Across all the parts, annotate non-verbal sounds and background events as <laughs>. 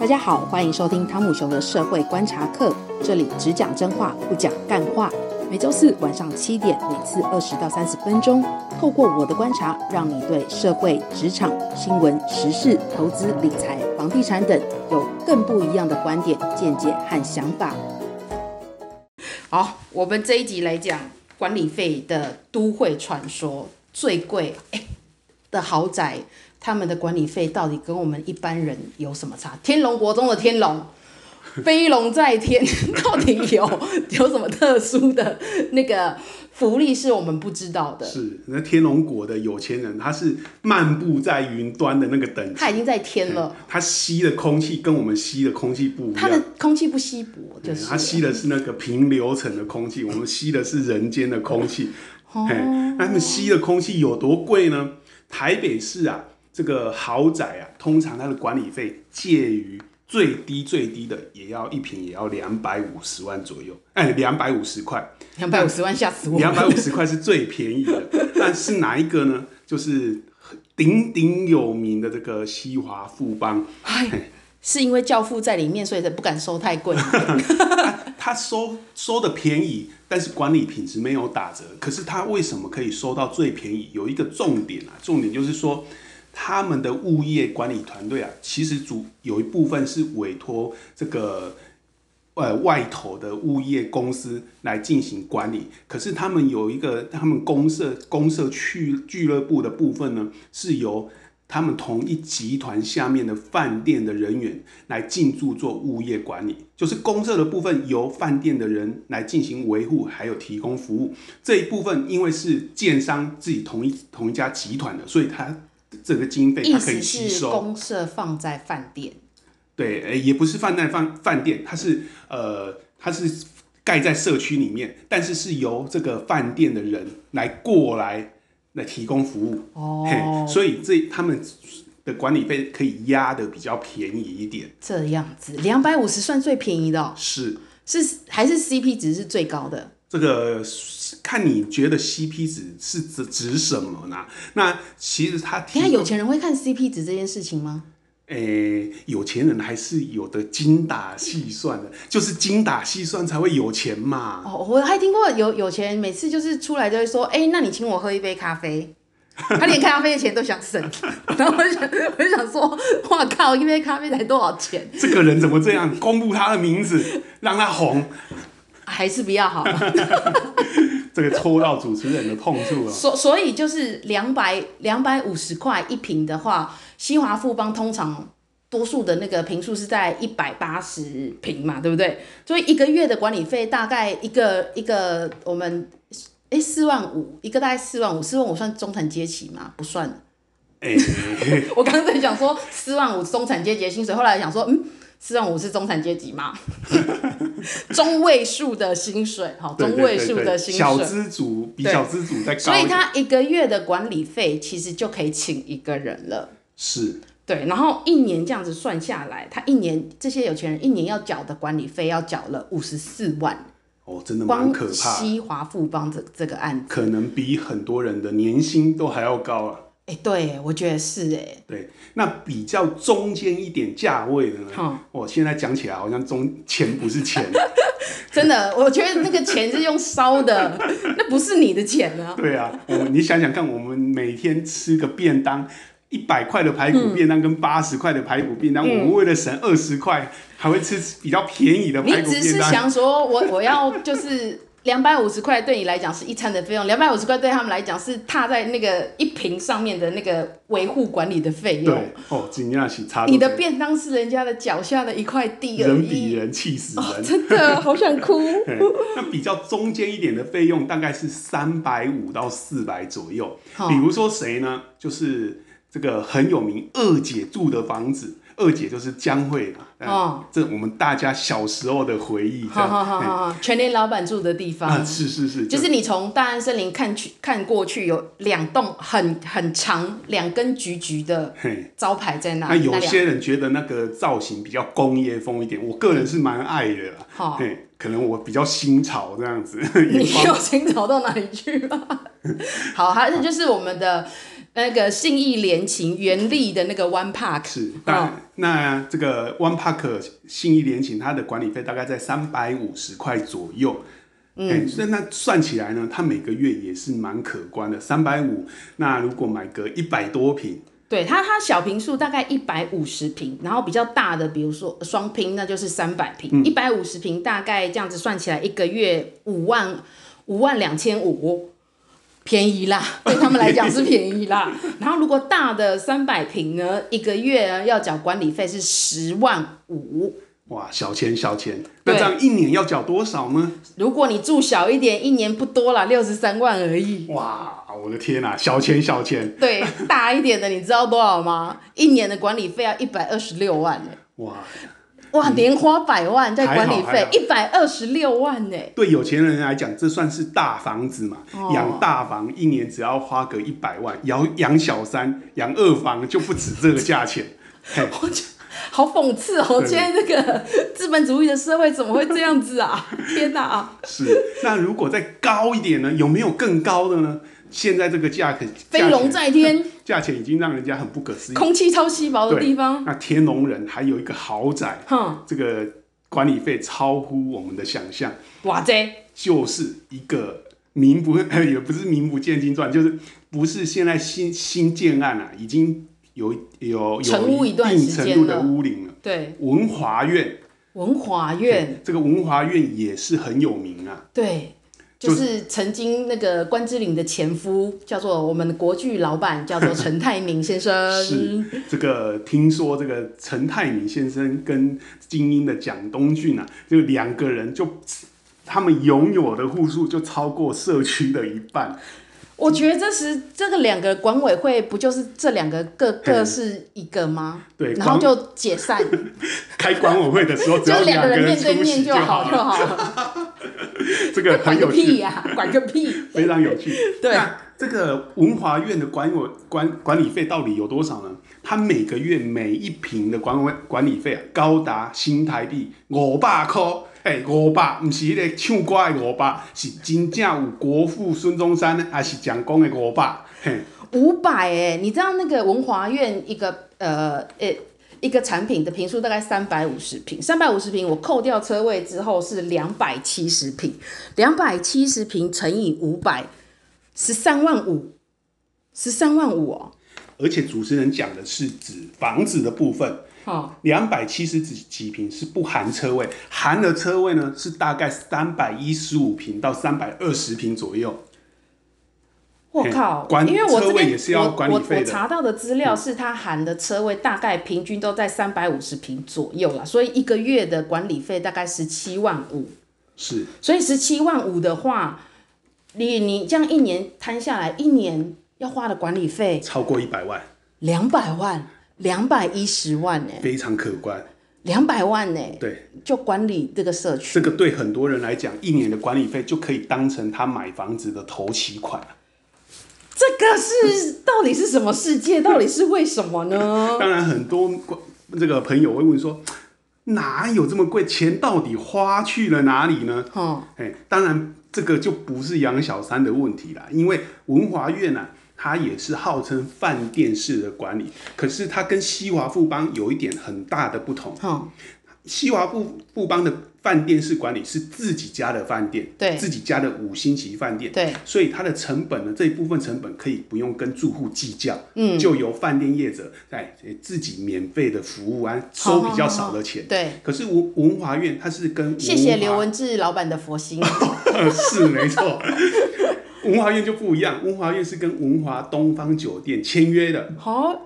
大家好，欢迎收听汤姆熊的社会观察课，这里只讲真话，不讲干话。每周四晚上七点，每次二十到三十分钟，透过我的观察，让你对社会、职场、新闻、时事、投资、理财、房地产等有更不一样的观点、见解和想法。好，我们这一集来讲管理费的都会传说，最贵的豪宅。他们的管理费到底跟我们一般人有什么差？天龙国中的天龙，飞龙在天，<laughs> 到底有 <laughs> 有什么特殊的那个福利是我们不知道的？是那天龙国的有钱人，他是漫步在云端的那个等级，他已经在天了。他吸的空气跟我们吸的空气不一样，他的空气不稀薄，就是他吸的是那个平流层的空气，我们吸的是人间的空气。哦，那他们吸的空气有多贵呢？台北市啊。这个豪宅啊，通常它的管理费介于最低最低的，也要一平也要两百五十万左右，哎，两百五十块，两百五十万吓死我！两百五十块是最便宜的，<laughs> 但是哪一个呢？就是鼎鼎有名的这个西华富邦，哎，是因为教父在里面，所以才不敢收太贵。<laughs> 他收收的便宜，但是管理品质没有打折。可是他为什么可以收到最便宜？有一个重点啊，重点就是说。他们的物业管理团队啊，其实主有一部分是委托这个呃外头的物业公司来进行管理。可是他们有一个他们公社公社俱俱乐部的部分呢，是由他们同一集团下面的饭店的人员来进驻做物业管理。就是公社的部分由饭店的人来进行维护，还有提供服务。这一部分因为是建商自己同一同一家集团的，所以他。这个经费它可以吸收。公社放在饭店？对，也不是放在饭饭店，它是呃，它是盖在社区里面，但是是由这个饭店的人来过来来提供服务。哦，所以这他们的管理费可以压的比较便宜一点。这样子，两百五十算最便宜的哦？是是，还是 CP 值是最高的？这个看你觉得 CP 值是指指什么呢？那其实他，你看有钱人会看 CP 值这件事情吗？诶，有钱人还是有的精打细算的，就是精打细算才会有钱嘛。哦，我还听过有有钱人每次就是出来就会说，哎，那你请我喝一杯咖啡，他连咖啡的钱都想省。<laughs> 然后我就想，我就想说，哇靠，一杯咖啡才多少钱？这个人怎么这样？公布他的名字，让他红。还是比较好。<laughs> 这个戳到主持人的痛处了。所所以就是两百两百五十块一瓶的话，西华富邦通常多数的那个坪数是在一百八十坪嘛，对不对？所以一个月的管理费大概一个一个我们哎四万五，一个大概四万五，四万五算中产阶级吗？不算。哎，<laughs> 我刚才想说四万五中产阶级的薪水，后来想说嗯。四万五是中产阶级吗？<laughs> 中位数的薪水，哈，中位数的薪水，小资族比小资族再高，所以他一个月的管理费其实就可以请一个人了。是，对，然后一年这样子算下来，他一年这些有钱人一年要缴的管理费要缴了五十四万。哦，真的蛮可怕。西华富邦这这个案子，可能比很多人的年薪都还要高啊。哎、欸，对，我觉得是哎。对，那比较中间一点价位的呢？嗯，我现在讲起来好像中钱不是钱，<laughs> 真的，我觉得那个钱是用烧的，<laughs> 那不是你的钱呢、啊。对啊，我们你想想看，我们每天吃个便当，一百块的排骨便当跟八十块的排骨便当，嗯、我们为了省二十块，还会吃比较便宜的排骨便当。你只是想说我我要就是。两百五十块对你来讲是一餐的费用，两百五十块对他们来讲是踏在那个一瓶上面的那个维护管理的费用。对，哦，惊讶是差。你的便当是人家的脚下的一块地而已。人比人气死人，哦，真的好想哭。<laughs> 那比较中间一点的费用大概是三百五到四百左右。哦，比如说谁呢？就是这个很有名二姐住的房子。二姐就是江蕙嘛，哦，这我们大家小时候的回忆。好好好好，全年老板住的地方。啊，是是是，就是你从大安森林看去看过去，有两栋很很长、两根橘橘的招牌在那。那有些人觉得那个造型比较工业风一点，我个人是蛮爱的。好，嘿，可能我比较新潮这样子。<laughs> 你有新潮到哪里去了？<laughs> 好，还是就是我们的。那个信义联勤原力的那个 One Park 是，那、哦、那这个 One Park 信义联勤它的管理费大概在三百五十块左右。嗯，欸、所以那算起来呢，它每个月也是蛮可观的，三百五。那如果买个一百多平，对它，它小平数大概一百五十平，然后比较大的，比如说双拼，那就是三百平，一百五十平大概这样子算起来，一个月五万五万两千五，便宜啦，对他们来讲是便宜啦。<laughs> 然后如果大的三百平呢，一个月要缴管理费是十万五。哇，小钱小钱，那这样一年要缴多少呢？如果你住小一点，一年不多啦，六十三万而已。哇，我的天呐，小钱小钱。对，大一点的，你知道多少吗？一年的管理费要一百二十六万呢。哇哇，年花百万在管理费，一百二十六万呢。对有钱人来讲，这算是大房子嘛？养、哦、大房一年只要花个一百万，养养小三、养二房就不止这个价钱。<laughs> 我就好讽刺哦！现在这个资本主义的社会怎么会这样子啊？<laughs> 天哪！是，那如果再高一点呢？有没有更高的呢？现在这个价格飞龙在天，价钱已经让人家很不可思议。空气超稀薄的地方，那天龙人还有一个豪宅，哼，这个管理费超乎我们的想象。哇塞，就是一个名不 <laughs> 也不是名不见经传，就是不是现在新新建案啊，已经。有有有一定程度的屋龄了，对，文华苑，文华苑，这个文华苑也是很有名啊，对，就是曾经那个关之琳的前夫，叫做我们的国剧老板，叫做陈泰明先生，<laughs> 是这个听说这个陈泰明先生跟精英的蒋东俊啊，就两个人就他们拥有的户数就超过社区的一半。我觉得这是这个两个管委会不就是这两个各各是一个吗？对，然后就解散。<laughs> 开管委会的时候，只要两个人 <laughs> 面对面就好就好了。<laughs> 这个很有趣。呀！<laughs> 管个屁！非常有趣。<laughs> 对。那这个文华院的管委管管理费到底有多少呢？他每个月每一平的管委管理费啊，高达新台币五百块。哎，五百，不是迄个唱歌的五百，是真正有国父孙中山还是蒋公的五百？嘿，五百哎，你知道那个文华院一个呃呃一个产品的平数大概三百五十平，三百五十平我扣掉车位之后是两百七十平，两百七十平乘以五百，十三万五，十三万五哦。而且主持人讲的是指房子的部分。好两百七十几几平是不含车位，含了车位呢是大概三百一十五平到三百二十平左右。我靠，管因为我这边也是要管理费的。我我查到的资料是它含的车位大概平均都在三百五十平左右啦，所以一个月的管理费大概十七万五。是，所以十七万五的话，你你这样一年摊下来，一年要花的管理费超过一百万，两百万。两百一十万呢，非常可观。两百万呢，对，就管理这个社区。这个对很多人来讲，一年的管理费就可以当成他买房子的头期款。这个是到底是什么世界？到底是为什么呢？当然，很多这个朋友会问说，哪有这么贵？钱到底花去了哪里呢？哦，哎，当然，这个就不是养小三的问题啦，因为文华苑啊。它也是号称饭店式的管理，可是它跟西华富邦有一点很大的不同。哦、西华富富邦的饭店式管理是自己家的饭店，对，自己家的五星级饭店，对，所以它的成本呢，这一部分成本可以不用跟住户计较，嗯，就由饭店业者在自己免费的服务啊，收比较少的钱，对。可是文文华苑它是跟谢谢刘文志老板的佛心，<laughs> 是没错。文华苑就不一样，文华苑是跟文华东方酒店签约的。好、哦，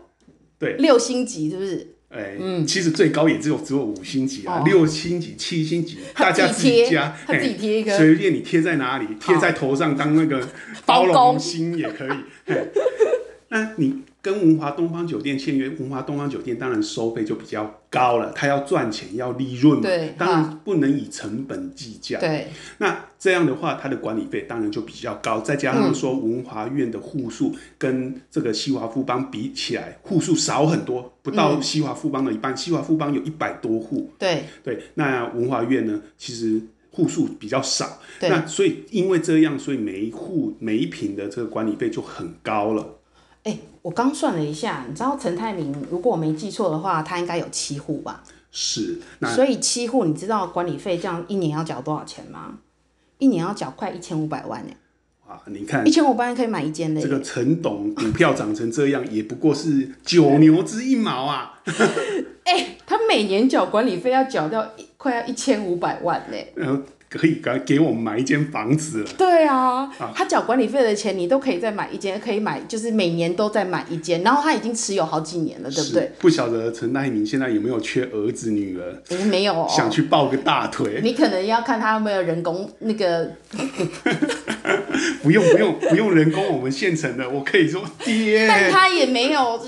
对，六星级是不是？哎、欸，嗯，其实最高也只有只有五星级啊，哦、六星级、七星级，大家自己加，他自己贴一个，随便你贴在哪里，贴在头上当那个包龙星也可以。<laughs> 那你。跟文华东方酒店签约，文华东方酒店当然收费就比较高了，他要赚钱要利润嘛，对，当然不能以成本计价。对，那这样的话，它的管理费当然就比较高，再加上说文华苑的户数跟这个西华富邦比起来，户数少很多，不到西华富邦的一半。嗯、西华富邦有一百多户，对对，那文华苑呢，其实户数比较少，那所以因为这样，所以每一户每一平的这个管理费就很高了。哎，我刚算了一下，你知道陈泰明，如果我没记错的话，他应该有七户吧？是，所以七户，你知道管理费这样一年要缴多少钱吗？一年要缴快一千五百万呢。哇，你看，一千五百万可以买一间的。这个陈董股票涨成这样，也不过是九牛之一毛啊。<laughs> 哎，他每年缴管理费要缴掉快要一千五百万呢。嗯可以给给我们买一间房子了。对啊，啊他缴管理费的钱，你都可以再买一间，可以买，就是每年都在买一间。然后他已经持有好几年了，对不对？不晓得陈代明现在有没有缺儿子女儿？嗯、没有、哦，想去抱个大腿。你可能要看他有没有人工那个。<laughs> 不用不用不用人工，我们现成的，我可以说爹。但他也没有。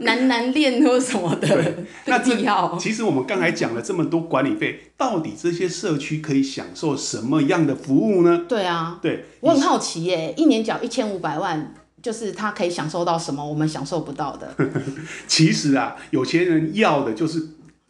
难难练或什么的，对，<laughs> 那这其实我们刚才讲了这么多管理费，到底这些社区可以享受什么样的服务呢？对啊，对，我很好奇耶，一年缴一千五百万，就是他可以享受到什么我们享受不到的？<laughs> 其实啊，有些人要的就是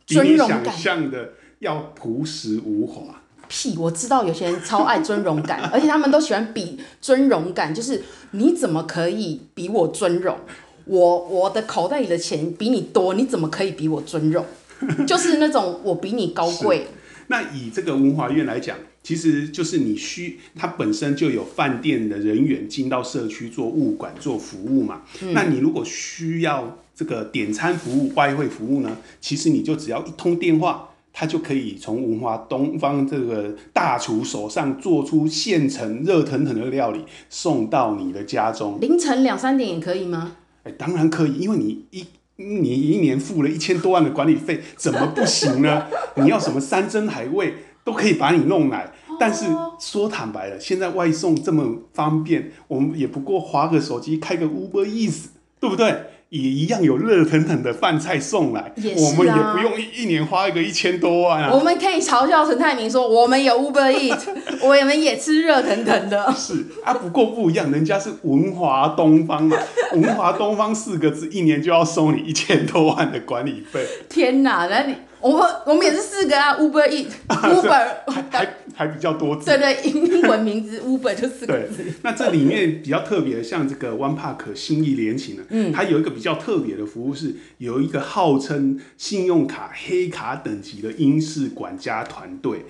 比你想象的要朴实无华。屁，我知道有些人超爱尊荣感，<laughs> 而且他们都喜欢比尊荣感，就是你怎么可以比我尊荣？我我的口袋里的钱比你多，你怎么可以比我尊荣？<laughs> 就是那种我比你高贵。那以这个文华苑来讲，其实就是你需它本身就有饭店的人员进到社区做物管做服务嘛。嗯、那你如果需要这个点餐服务、外汇服务呢？其实你就只要一通电话，他就可以从文华东方这个大厨手上做出现成热腾腾的料理，送到你的家中。凌晨两三点也可以吗？哎，当然可以，因为你一你一年付了一千多万的管理费，怎么不行呢？<laughs> 你要什么山珍海味都可以把你弄来。但是说坦白了，现在外送这么方便，我们也不过滑个手机，开个 Uber Eats，对不对？也一样有热腾腾的饭菜送来，啊、我们也不用一一年花一个一千多万啊。我们可以嘲笑陈泰明说，我们有 Uber Eat，<laughs> 我们也吃热腾腾的。是啊，不过不一样，人家是文华东方嘛，<laughs> 文华东方四个字，一年就要收你一千多万的管理费。天哪，那你。我们我们也是四个啊，Uber Eat，Uber 还还还比较多字。对对，英文名字 Uber 就四个字。那这里面比较特别的，像这个 One Park 心意联勤呢，嗯，它有一个比较特别的服务是，有一个号称信用卡黑卡等级的英式管家团队，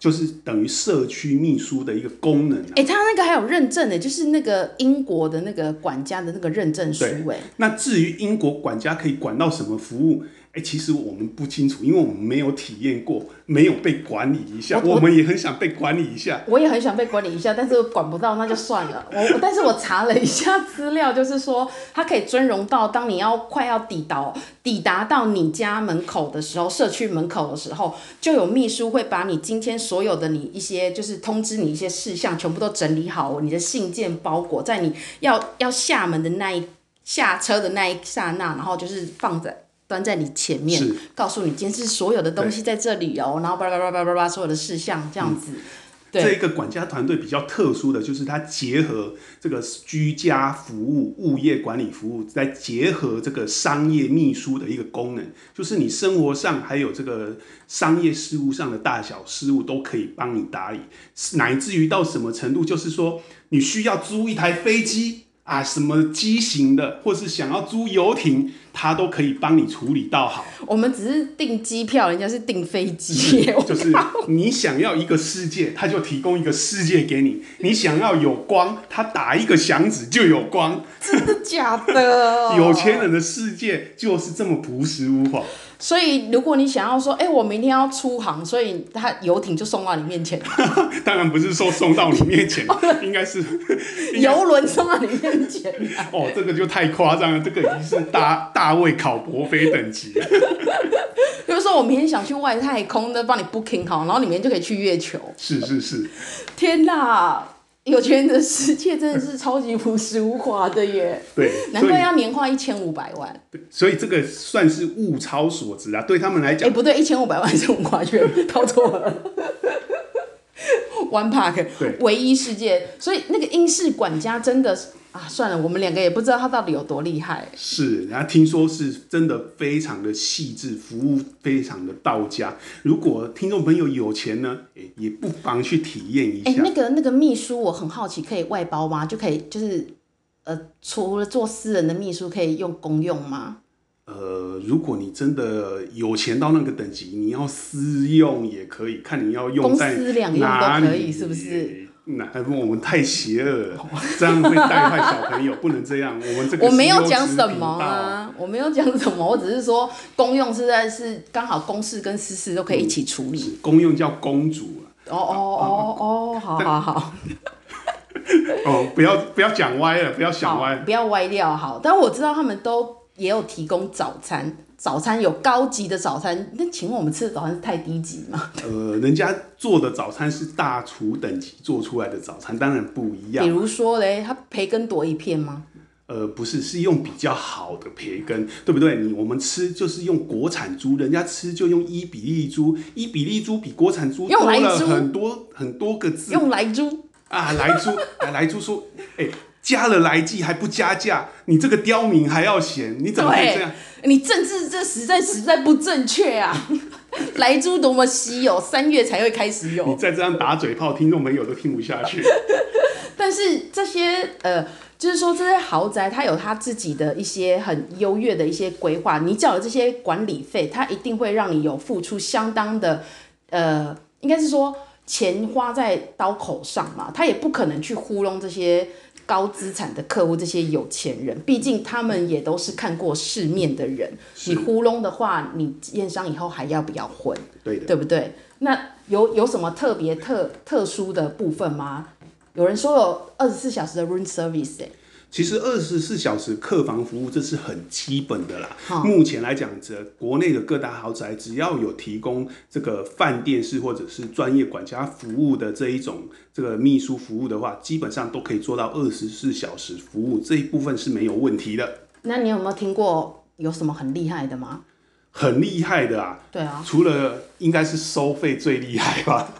就是等于社区秘书的一个功能。哎，他那个还有认证的，就是那个英国的那个管家的那个认证书。哎，那至于英国管家可以管到什么服务？哎，其实我们不清楚，因为我们没有体验过，没有被管理一下。我，我们也很想被管理一下。我也很想被管理一下，但是管不到，那就算了。我，但是我查了一下资料，就是说，它可以尊荣到，当你要快要抵达抵达到你家门口的时候，社区门口的时候，就有秘书会把你今天所有的你一些，就是通知你一些事项，全部都整理好，你的信件包裹在你要要下门的那一下车的那一刹那，然后就是放在。端在你前面，告诉你今天是所有的东西在这里哦，然后叭叭叭叭叭叭所有的事项这样子。这一个管家团队比较特殊的就是它结合这个居家服务、物业管理服务，再结合这个商业秘书的一个功能，就是你生活上还有这个商业事务上的大小事务都可以帮你打理，乃至于到什么程度，就是说你需要租一台飞机。啊，什么机型的，或是想要租游艇，他都可以帮你处理到好。我们只是订机票，人家是订飞机。<laughs> 就是你想要一个世界，他就提供一个世界给你；你想要有光，他打一个响指就有光。真的假的？<laughs> 有钱人的世界就是这么朴实无华。所以，如果你想要说，哎、欸，我明天要出航，所以他游艇就送到你面前。<laughs> 当然不是说送到你面前，应该是游轮送到你面前。哦，这个就太夸张了，这个已经是大大卫考伯菲等级了。就是说我明天想去外太空的，帮你 booking 好，然后里面就可以去月球。是是是。天哪！有钱人的世界真的是超级朴实无华的耶，对，难怪要年花一千五百万。对，所以这个算是物超所值啊，对他们来讲。哎、欸，不对，一千五百万是文华圈，<laughs> 搞错了。<laughs> One Park，对，唯一世界，所以那个英式管家真的是。啊，算了，我们两个也不知道他到底有多厉害。是，然后听说是真的非常的细致，服务非常的到家。如果听众朋友有钱呢，也不妨去体验一下。哎，那个那个秘书，我很好奇，可以外包吗？就可以就是呃，除了做私人的秘书，可以用公用吗？呃，如果你真的有钱到那个等级，你要私用也可以，看你要用在哪里，公私两用都可以，是不是？那我们太邪恶了，这样会带坏小朋友，不能这样。我们这个我没有讲什么啊，我没有讲什么，我只是说公用实在是刚好公事跟私事都可以一起处理。嗯、公用叫公主啊。哦哦哦哦，好好好。<laughs> 哦，不要不要讲歪了，不要想歪，不要歪掉好。但我知道他们都也有提供早餐。早餐有高级的早餐，那请问我们吃的早餐是太低级吗？呃，人家做的早餐是大厨等级做出来的早餐，当然不一样。比如说嘞，他培根多一片吗？呃，不是，是用比较好的培根，对不对？你我们吃就是用国产猪，人家吃就用伊比利猪，伊比利猪比国产猪多了很多很多个字。用来猪啊，来猪，来猪说，<laughs> 哎、欸。加了来剂还不加价，你这个刁民还要嫌，你怎么会这样？你政治这实在实在不正确啊！<laughs> 来猪多么稀有，三月才会开始有。你再这样打嘴炮，听众朋友都听不下去。<laughs> 但是这些呃，就是说这些豪宅，它有它自己的一些很优越的一些规划。你缴了这些管理费，它一定会让你有付出相当的呃，应该是说钱花在刀口上嘛，他也不可能去糊弄这些。高资产的客户，这些有钱人，毕竟他们也都是看过世面的人。你糊弄的话，你验商以后还要不要混？对的，对不对？那有有什么特别特特殊的部分吗？有人说有二十四小时的 room service，欸其实二十四小时客房服务这是很基本的啦。目前来讲，这国内的各大豪宅只要有提供这个饭店式或者是专业管家服务的这一种这个秘书服务的话，基本上都可以做到二十四小时服务，这一部分是没有问题的。那你有没有听过有什么很厉害的吗？很厉害的啊！对啊，除了应该是收费最厉害吧。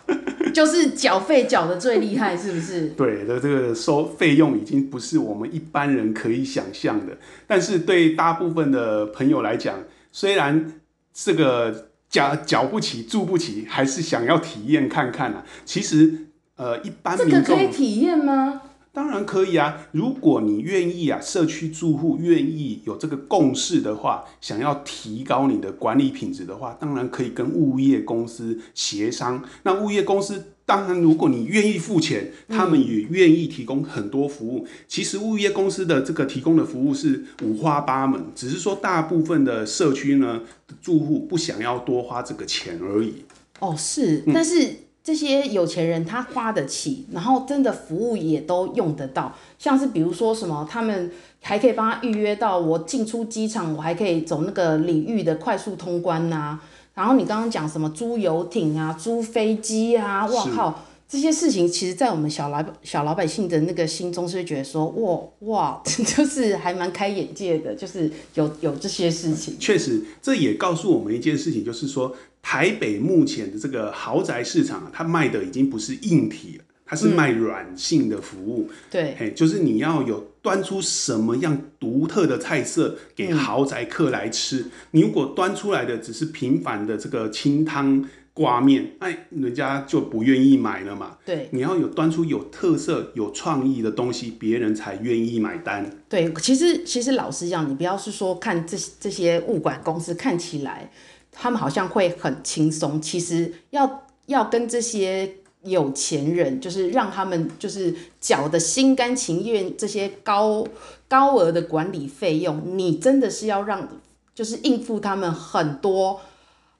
就是缴费缴的最厉害，是不是？对的，这个收费用已经不是我们一般人可以想象的。但是对大部分的朋友来讲，虽然这个缴缴不起、住不起，还是想要体验看看啊。其实，呃，一般这个可以体验吗？当然可以啊！如果你愿意啊，社区住户愿意有这个共识的话，想要提高你的管理品质的话，当然可以跟物业公司协商。那物业公司当然，如果你愿意付钱，他们也愿意提供很多服务。嗯。其实物业公司的这个提供的服务是五花八门，只是说大部分的社区呢，住户不想要多花这个钱而已。哦，是，但是。嗯这些有钱人他花得起，然后真的服务也都用得到，像是比如说什么，他们还可以帮他预约到我进出机场，我还可以走那个领域的快速通关呐、然后你刚刚讲什么租游艇啊、租飞机啊，哇靠，这些事情其实，在我们小老小老百姓的那个心中是觉得说，哇哇，<laughs> 就是还蛮开眼界的，就是有有这些事情。确实，这也告诉我们一件事情，就是说。台北目前的这个豪宅市场，它卖的已经不是硬体了，它是卖软性的服务。嗯、对，嘿，就是你要有端出什么样独特的菜色给豪宅客来吃。嗯、你如果端出来的只是平凡的这个清汤挂面，哎，人家就不愿意买了嘛。对，你要有端出有特色、有创意的东西，别人才愿意买单。对，其实其实老实讲，你不要是说看这这些物管公司看起来。他们好像会很轻松，其实要要跟这些有钱人，就是让他们就是缴的心甘情愿，这些高高额的管理费用，你真的是要让，就是应付他们很多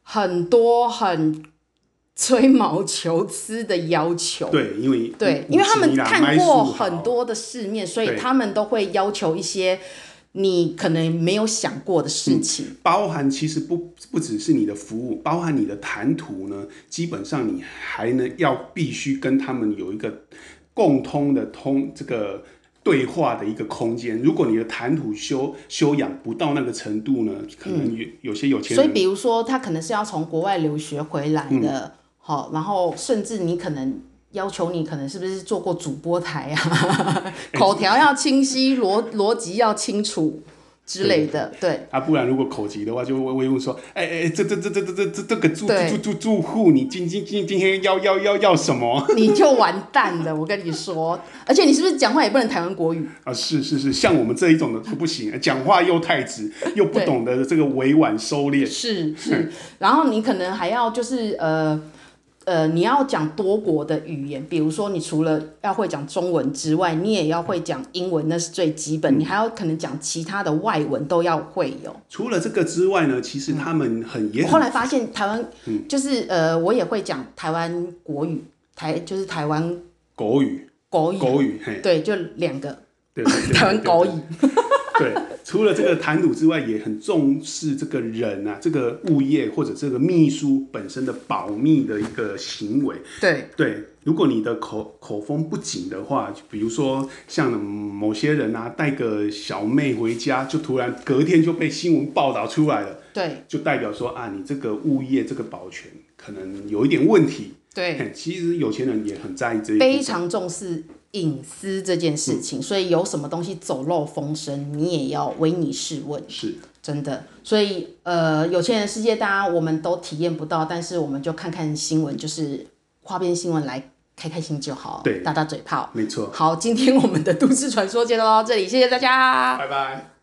很多很吹毛求疵的要求。对，因为对，因为他们看过很多的世面，所以他们都会要求一些。你可能没有想过的事情，嗯、包含其实不不只是你的服务，包含你的谈吐呢。基本上你还能要必须跟他们有一个共通的通这个对话的一个空间。如果你的谈吐修修养不到那个程度呢，可能有有些有钱。所以比如说他可能是要从国外留学回来的，好、嗯，然后甚至你可能。要求你可能是不是做过主播台啊？<laughs> 口条要清晰，逻逻辑要清楚，之类的，对。啊，不然如果口急的话，就会会问说，哎、欸、哎、欸，这这这这这这这这个住住住住户，你今今今今天要要要要什么？你就完蛋了，我跟你说。而且你是不是讲话也不能台湾国语啊？是是是，像我们这一种的就不行，讲话又太直，又不懂得这个委婉收敛。是是，然后你可能还要就是呃。呃，你要讲多国的语言，比如说你除了要会讲中文之外，你也要会讲英文，那是最基本。嗯、你还要可能讲其他的外文都要会有。除了这个之外呢，其实他们很也很、嗯、我后来发现台湾，就是、嗯、呃，我也会讲台湾国语，台就是台湾国语，国语，国语，对，就两个，对，台湾国语。<laughs> 对，除了这个谈吐之外，也很重视这个人啊，这个物业或者这个秘书本身的保密的一个行为。对对，如果你的口口风不紧的话，比如说像某些人啊，带个小妹回家，就突然隔天就被新闻报道出来了。对，就代表说啊，你这个物业这个保全可能有一点问题。对，其实有钱人也很在意这一点，非常重视。隐私这件事情，所以有什么东西走漏风声，你也要唯你是问，是真的。所以呃，有钱人世界，大家我们都体验不到，但是我们就看看新闻，就是花边新闻来开开心就好，对，打打嘴炮，没错。好，今天我们的都市传说就到这里，谢谢大家，拜拜。